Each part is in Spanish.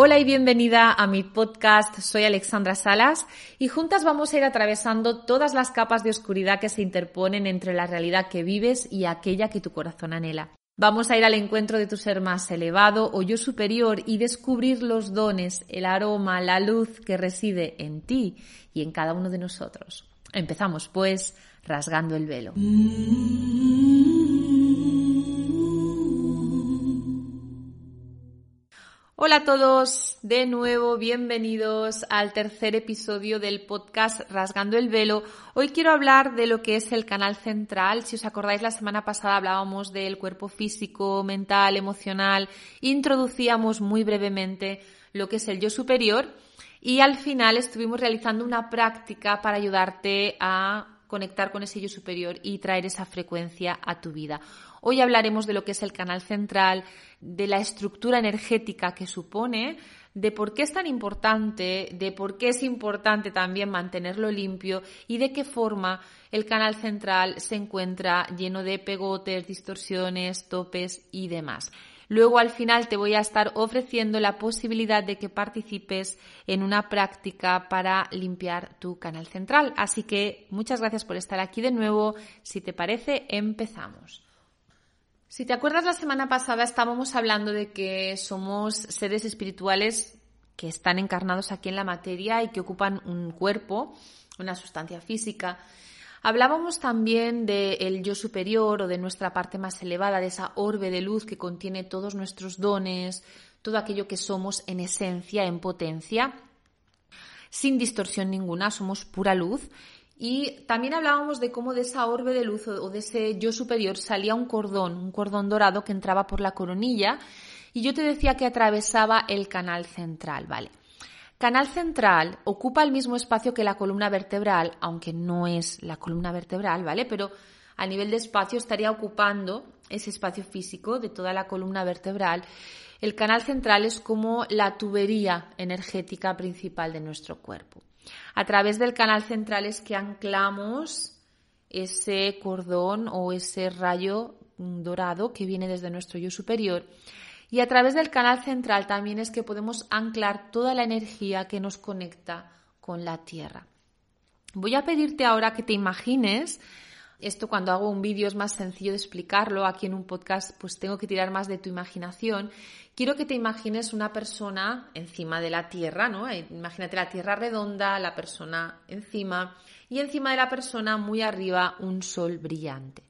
Hola y bienvenida a mi podcast. Soy Alexandra Salas y juntas vamos a ir atravesando todas las capas de oscuridad que se interponen entre la realidad que vives y aquella que tu corazón anhela. Vamos a ir al encuentro de tu ser más elevado o yo superior y descubrir los dones, el aroma, la luz que reside en ti y en cada uno de nosotros. Empezamos pues rasgando el velo. Hola a todos, de nuevo bienvenidos al tercer episodio del podcast Rasgando el Velo. Hoy quiero hablar de lo que es el canal central. Si os acordáis, la semana pasada hablábamos del cuerpo físico, mental, emocional, introducíamos muy brevemente lo que es el yo superior y al final estuvimos realizando una práctica para ayudarte a conectar con ese yo superior y traer esa frecuencia a tu vida. Hoy hablaremos de lo que es el canal central, de la estructura energética que supone, de por qué es tan importante, de por qué es importante también mantenerlo limpio y de qué forma el canal central se encuentra lleno de pegotes, distorsiones, topes y demás. Luego al final te voy a estar ofreciendo la posibilidad de que participes en una práctica para limpiar tu canal central. Así que muchas gracias por estar aquí de nuevo. Si te parece, empezamos. Si te acuerdas, la semana pasada estábamos hablando de que somos seres espirituales que están encarnados aquí en la materia y que ocupan un cuerpo, una sustancia física. Hablábamos también del yo superior o de nuestra parte más elevada, de esa orbe de luz que contiene todos nuestros dones, todo aquello que somos en esencia, en potencia, sin distorsión ninguna, somos pura luz y también hablábamos de cómo de esa orbe de luz o de ese yo superior salía un cordón, un cordón dorado que entraba por la coronilla y yo te decía que atravesaba el canal central, ¿vale? Canal central ocupa el mismo espacio que la columna vertebral, aunque no es la columna vertebral, ¿vale? Pero a nivel de espacio estaría ocupando ese espacio físico de toda la columna vertebral. El canal central es como la tubería energética principal de nuestro cuerpo. A través del canal central es que anclamos ese cordón o ese rayo dorado que viene desde nuestro yo superior. Y a través del canal central también es que podemos anclar toda la energía que nos conecta con la Tierra. Voy a pedirte ahora que te imagines esto cuando hago un vídeo es más sencillo de explicarlo. Aquí en un podcast pues tengo que tirar más de tu imaginación. Quiero que te imagines una persona encima de la Tierra, ¿no? Eh, imagínate la Tierra redonda, la persona encima y encima de la persona muy arriba un sol brillante.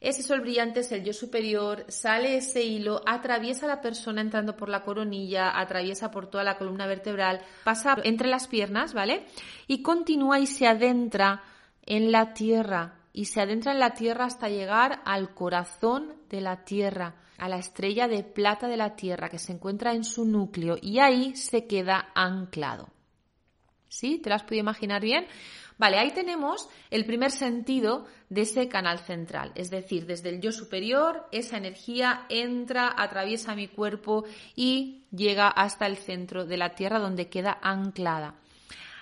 Ese sol brillante es el yo superior, sale ese hilo, atraviesa la persona entrando por la coronilla, atraviesa por toda la columna vertebral, pasa entre las piernas, ¿vale? Y continúa y se adentra en la tierra, y se adentra en la Tierra hasta llegar al corazón de la Tierra, a la estrella de plata de la Tierra que se encuentra en su núcleo y ahí se queda anclado. ¿Sí? ¿Te lo has imaginar bien? Vale, ahí tenemos el primer sentido de ese canal central, es decir, desde el yo superior, esa energía entra, atraviesa mi cuerpo y llega hasta el centro de la Tierra donde queda anclada.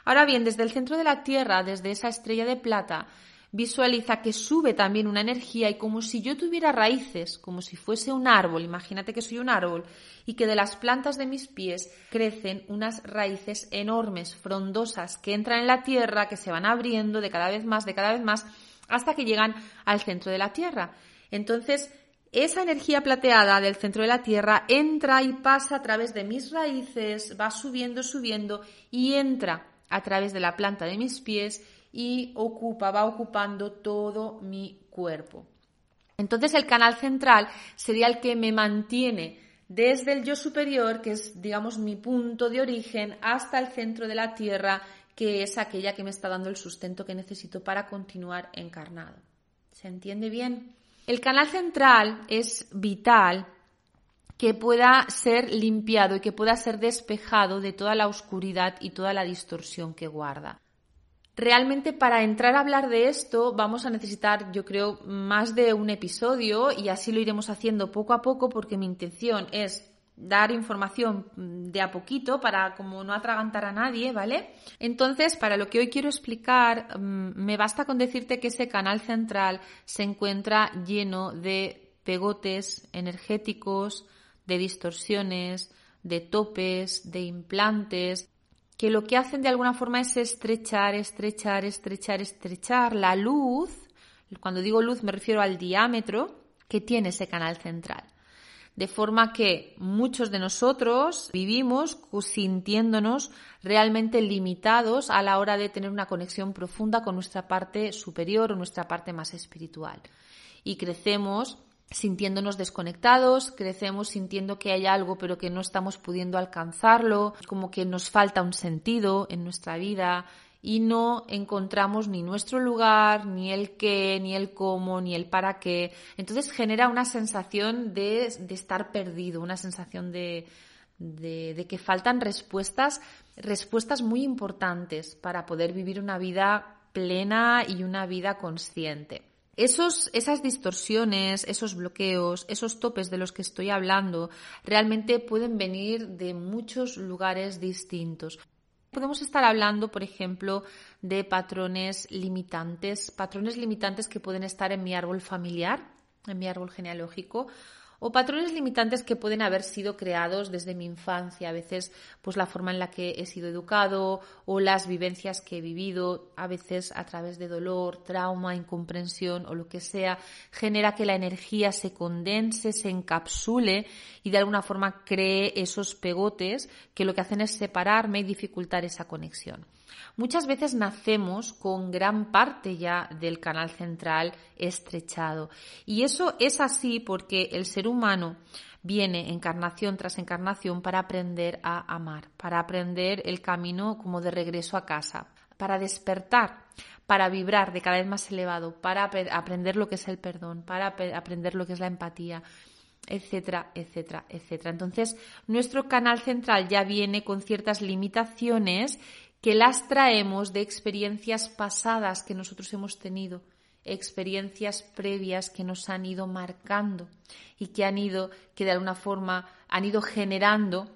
Ahora bien, desde el centro de la Tierra, desde esa estrella de plata, visualiza que sube también una energía y como si yo tuviera raíces, como si fuese un árbol, imagínate que soy un árbol y que de las plantas de mis pies crecen unas raíces enormes, frondosas, que entran en la tierra, que se van abriendo de cada vez más, de cada vez más, hasta que llegan al centro de la tierra. Entonces, esa energía plateada del centro de la tierra entra y pasa a través de mis raíces, va subiendo, subiendo y entra a través de la planta de mis pies y ocupa, va ocupando todo mi cuerpo. Entonces el canal central sería el que me mantiene desde el yo superior, que es, digamos, mi punto de origen, hasta el centro de la Tierra, que es aquella que me está dando el sustento que necesito para continuar encarnado. ¿Se entiende bien? El canal central es vital que pueda ser limpiado y que pueda ser despejado de toda la oscuridad y toda la distorsión que guarda. Realmente para entrar a hablar de esto vamos a necesitar, yo creo, más de un episodio y así lo iremos haciendo poco a poco porque mi intención es dar información de a poquito para como no atragantar a nadie, ¿vale? Entonces, para lo que hoy quiero explicar, mm, me basta con decirte que ese canal central se encuentra lleno de pegotes energéticos, de distorsiones, de topes, de implantes, que lo que hacen de alguna forma es estrechar, estrechar, estrechar, estrechar la luz. Cuando digo luz me refiero al diámetro que tiene ese canal central. De forma que muchos de nosotros vivimos sintiéndonos realmente limitados a la hora de tener una conexión profunda con nuestra parte superior o nuestra parte más espiritual. Y crecemos sintiéndonos desconectados, crecemos sintiendo que hay algo pero que no estamos pudiendo alcanzarlo, como que nos falta un sentido en nuestra vida y no encontramos ni nuestro lugar, ni el qué, ni el cómo, ni el para qué. Entonces genera una sensación de, estar perdido, una sensación de, de, que faltan respuestas, respuestas muy importantes para poder vivir una vida plena y una vida consciente. Esos, esas distorsiones, esos bloqueos, esos topes de los que estoy hablando, realmente pueden venir de muchos lugares distintos. Podemos estar hablando, por ejemplo, de patrones limitantes, patrones limitantes que pueden estar en mi árbol familiar, en mi árbol genealógico, o patrones limitantes que pueden haber sido creados desde mi infancia, a veces pues la forma en la que he sido educado o las vivencias que he vivido, a veces a través de dolor, trauma, incomprensión o lo que sea, genera que la energía se condense, se encapsule y de alguna forma cree esos pegotes que lo que hacen es separarme y dificultar esa conexión. Muchas veces nacemos con gran parte ya del canal central estrechado. Y eso es así porque el ser humano viene encarnación tras encarnación para aprender a amar, para aprender el camino como de regreso a casa, para despertar, para vibrar de cada vez más elevado, para aprender lo que es el perdón, para aprender lo que es la empatía etcétera, etcétera, etcétera. Entonces, nuestro canal central ya viene con ciertas limitaciones que las traemos de experiencias pasadas que nosotros hemos tenido, experiencias previas que nos han ido marcando y que han ido, que de alguna forma han ido generando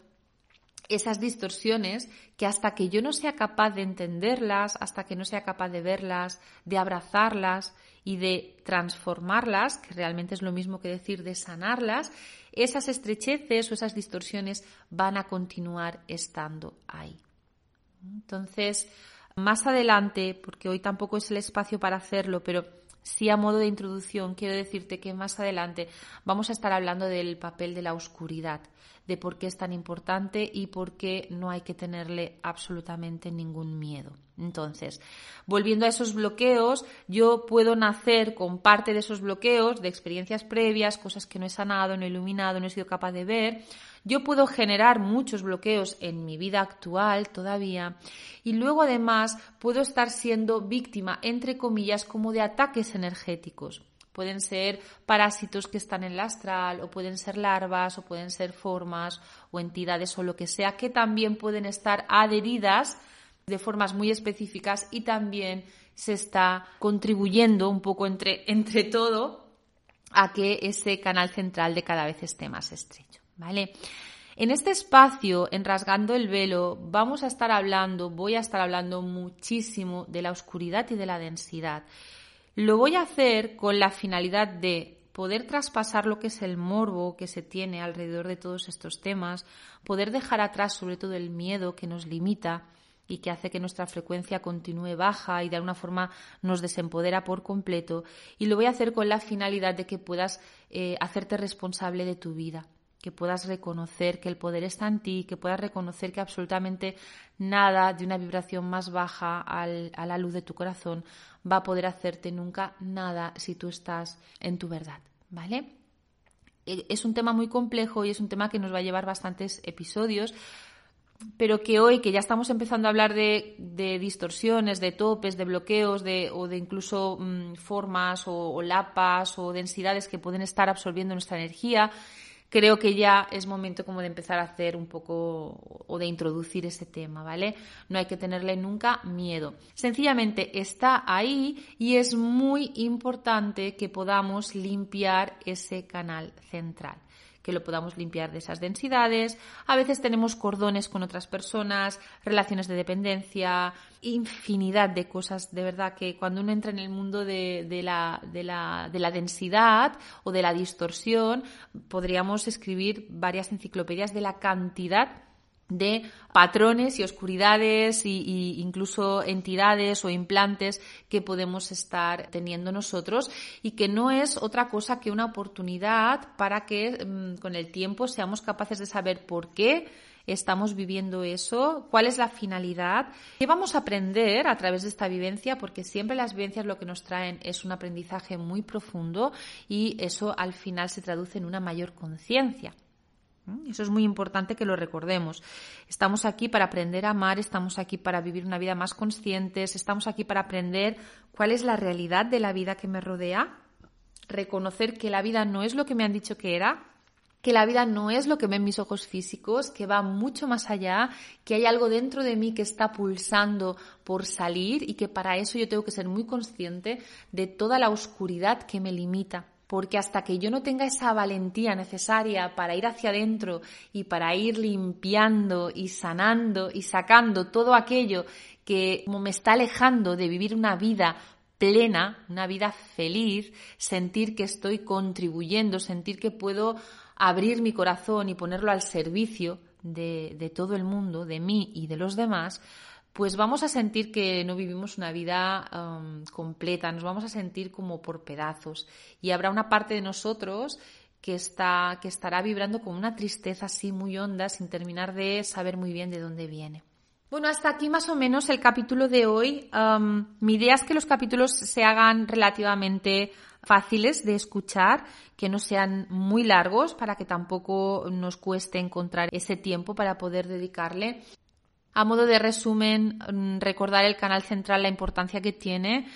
esas distorsiones que hasta que yo no sea capaz de entenderlas, hasta que no sea capaz de verlas, de abrazarlas y de transformarlas, que realmente es lo mismo que decir de sanarlas, esas estrecheces o esas distorsiones van a continuar estando ahí. Entonces, más adelante, porque hoy tampoco es el espacio para hacerlo, pero sí a modo de introducción, quiero decirte que más adelante vamos a estar hablando del papel de la oscuridad, de por qué es tan importante y por qué no hay que tenerle absolutamente ningún miedo. Entonces, volviendo a esos bloqueos, yo puedo nacer con parte de esos bloqueos, de experiencias previas, cosas que no he sanado, no he iluminado, no he sido capaz de ver, yo puedo generar muchos bloqueos en mi vida actual todavía y luego además puedo estar siendo víctima, entre comillas, como de ataques energéticos. Pueden ser parásitos que están en el astral, o pueden ser larvas, o pueden ser formas, o entidades, o lo que sea, que también pueden estar adheridas de formas muy específicas y también se está contribuyendo un poco entre, entre todo a que ese canal central de cada vez esté más estrecho. ¿vale? En este espacio, en Rasgando el Velo, vamos a estar hablando, voy a estar hablando muchísimo de la oscuridad y de la densidad. Lo voy a hacer con la finalidad de poder traspasar lo que es el morbo que se tiene alrededor de todos estos temas, poder dejar atrás sobre todo el miedo que nos limita y que hace que nuestra frecuencia continúe baja y de alguna forma nos desempodera por completo. Y lo voy a hacer con la finalidad de que puedas eh, hacerte responsable de tu vida que puedas reconocer que el poder está en ti, que puedas reconocer que absolutamente nada de una vibración más baja a la luz de tu corazón va a poder hacerte nunca nada si tú estás en tu verdad, ¿vale? E, es un tema muy complejo y es un tema que nos va a llevar bastantes episodios. pero que hoy, que ya estamos empezando a hablar de, distorsiones, de topes, de bloqueos, de, o de incluso mm, formas o, lapas o densidades que pueden estar absorbiendo nuestra energía, creo que ya es momento como de empezar a hacer un poco o de introducir ese tema, ¿vale? No hay que tenerle nunca miedo. Sencillamente está ahí y es muy importante que podamos limpiar ese canal central que lo podamos limpiar de esas densidades. A veces tenemos cordones con otras personas, relaciones de dependencia, infinidad de cosas, de verdad, que cuando uno entra en el mundo de, de la densidad o de la distorsión, podríamos escribir varias enciclopedias de la cantidad de patrones y oscuridades y, incluso entidades o implantes que podemos estar teniendo nosotros y que no es otra cosa que una oportunidad para que mm, con el tiempo seamos capaces de saber por qué estamos viviendo eso, cuál es la finalidad, qué vamos a aprender a través de esta vivencia, porque siempre las vivencias lo que nos traen es un aprendizaje muy profundo y eso al final se traduce en una mayor conciencia. Eso es muy importante que lo recordemos. Estamos aquí para aprender a amar, estamos aquí para vivir una vida más conscientes, estamos aquí para aprender cuál es la realidad de la vida que me rodea, reconocer que la vida no es lo que me han dicho que era, que la vida no es lo que ven mis ojos físicos, que va mucho más allá, que hay algo dentro de mí que está pulsando por salir y que para eso yo tengo que ser muy consciente de toda la oscuridad que me limita porque hasta que yo no tenga esa valentía necesaria para ir hacia adentro y para ir limpiando y sanando y sacando todo aquello que me está alejando de vivir una vida plena, una vida feliz, sentir que estoy contribuyendo, sentir que puedo abrir mi corazón y ponerlo al servicio de, de todo el mundo, de mí y de los demás, pues vamos a sentir que no vivimos una vida completa, nos vamos a sentir como por pedazos y habrá una parte de nosotros que, está, que estará vibrando con una tristeza así muy honda sin terminar de saber muy bien de dónde viene. Bueno, hasta aquí más o menos el capítulo de hoy. Mi idea es que los capítulos se hagan relativamente fáciles de escuchar, que no sean muy largos para que tampoco nos cueste encontrar ese tiempo para poder dedicarle. A modo de resumen, mm, recordar el canal central, la importancia que tiene,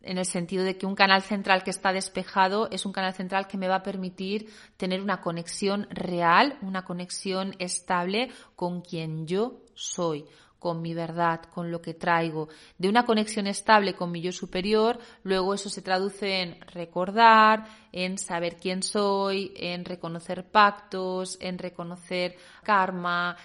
en el sentido de que un canal central que está despejado es un canal central que me va a permitir tener una conexión real, una conexión estable con quien yo soy, con mi verdad, con lo que traigo, de una conexión estable con mi yo superior, luego eso se traduce en recordar, en saber quién soy, en reconocer pactos, en reconocer karma,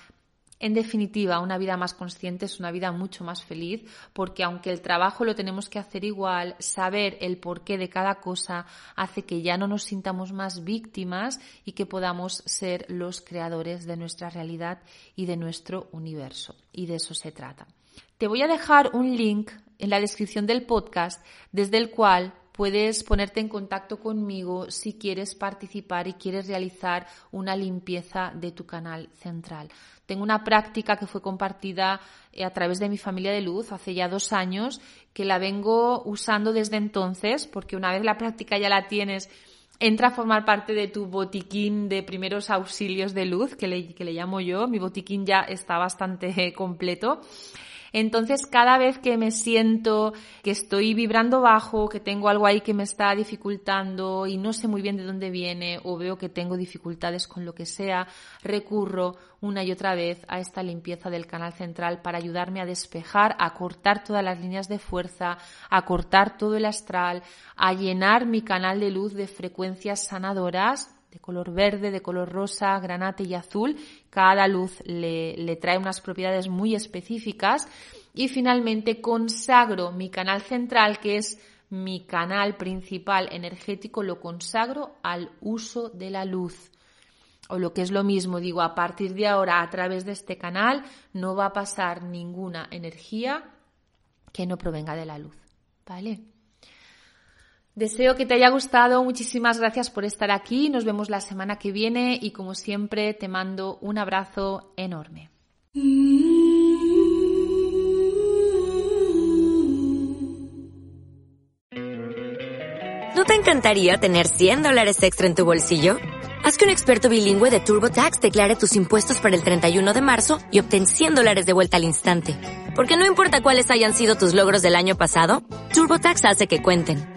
en definitiva, una vida más consciente es una vida mucho más feliz porque aunque el trabajo lo tenemos que hacer igual, saber el porqué de cada cosa hace que ya no nos sintamos más víctimas y que podamos ser los creadores de nuestra realidad y de nuestro universo. Y de eso se trata. Te voy a dejar un link en la descripción del podcast desde el cual puedes ponerte en contacto conmigo si quieres participar y quieres realizar una limpieza de tu canal central. Tengo una práctica que fue compartida eh, a través de mi familia de luz hace ya dos años, que la vengo usando desde entonces, porque una vez la práctica ya la tienes, entra a formar parte de tu botiquín de primeros auxilios de luz, que le, que le llamo yo. Mi botiquín ya está bastante completo. Entonces, cada vez que me siento que estoy vibrando bajo, que tengo algo ahí que me está dificultando y no sé muy bien de dónde viene o veo que tengo dificultades con lo que sea, recurro una y otra vez a esta limpieza del canal central para ayudarme a despejar, a cortar todas las líneas de fuerza, a cortar todo el astral, a llenar mi canal de luz de frecuencias sanadoras de color verde, de color rosa, granate y azul. Cada luz le, trae unas propiedades muy específicas. Y finalmente consagro mi canal central, que es mi canal principal energético, lo consagro al uso de la luz. O lo que es lo mismo, digo, a partir de ahora, a través de este canal, no va a pasar ninguna energía que no provenga de la luz. ¿Vale? Deseo que te haya gustado. Muchísimas gracias por estar aquí. Nos vemos la semana que viene y como siempre te mando un abrazo enorme. encantaría tener 100 dólares extra en tu bolsillo? Haz que un experto bilingüe de TurboTax declare tus impuestos para el 31 de marzo y obtén 100 dólares de vuelta al instante. Porque no importa cuáles hayan sido tus logros del año pasado, TurboTax hace que cuenten.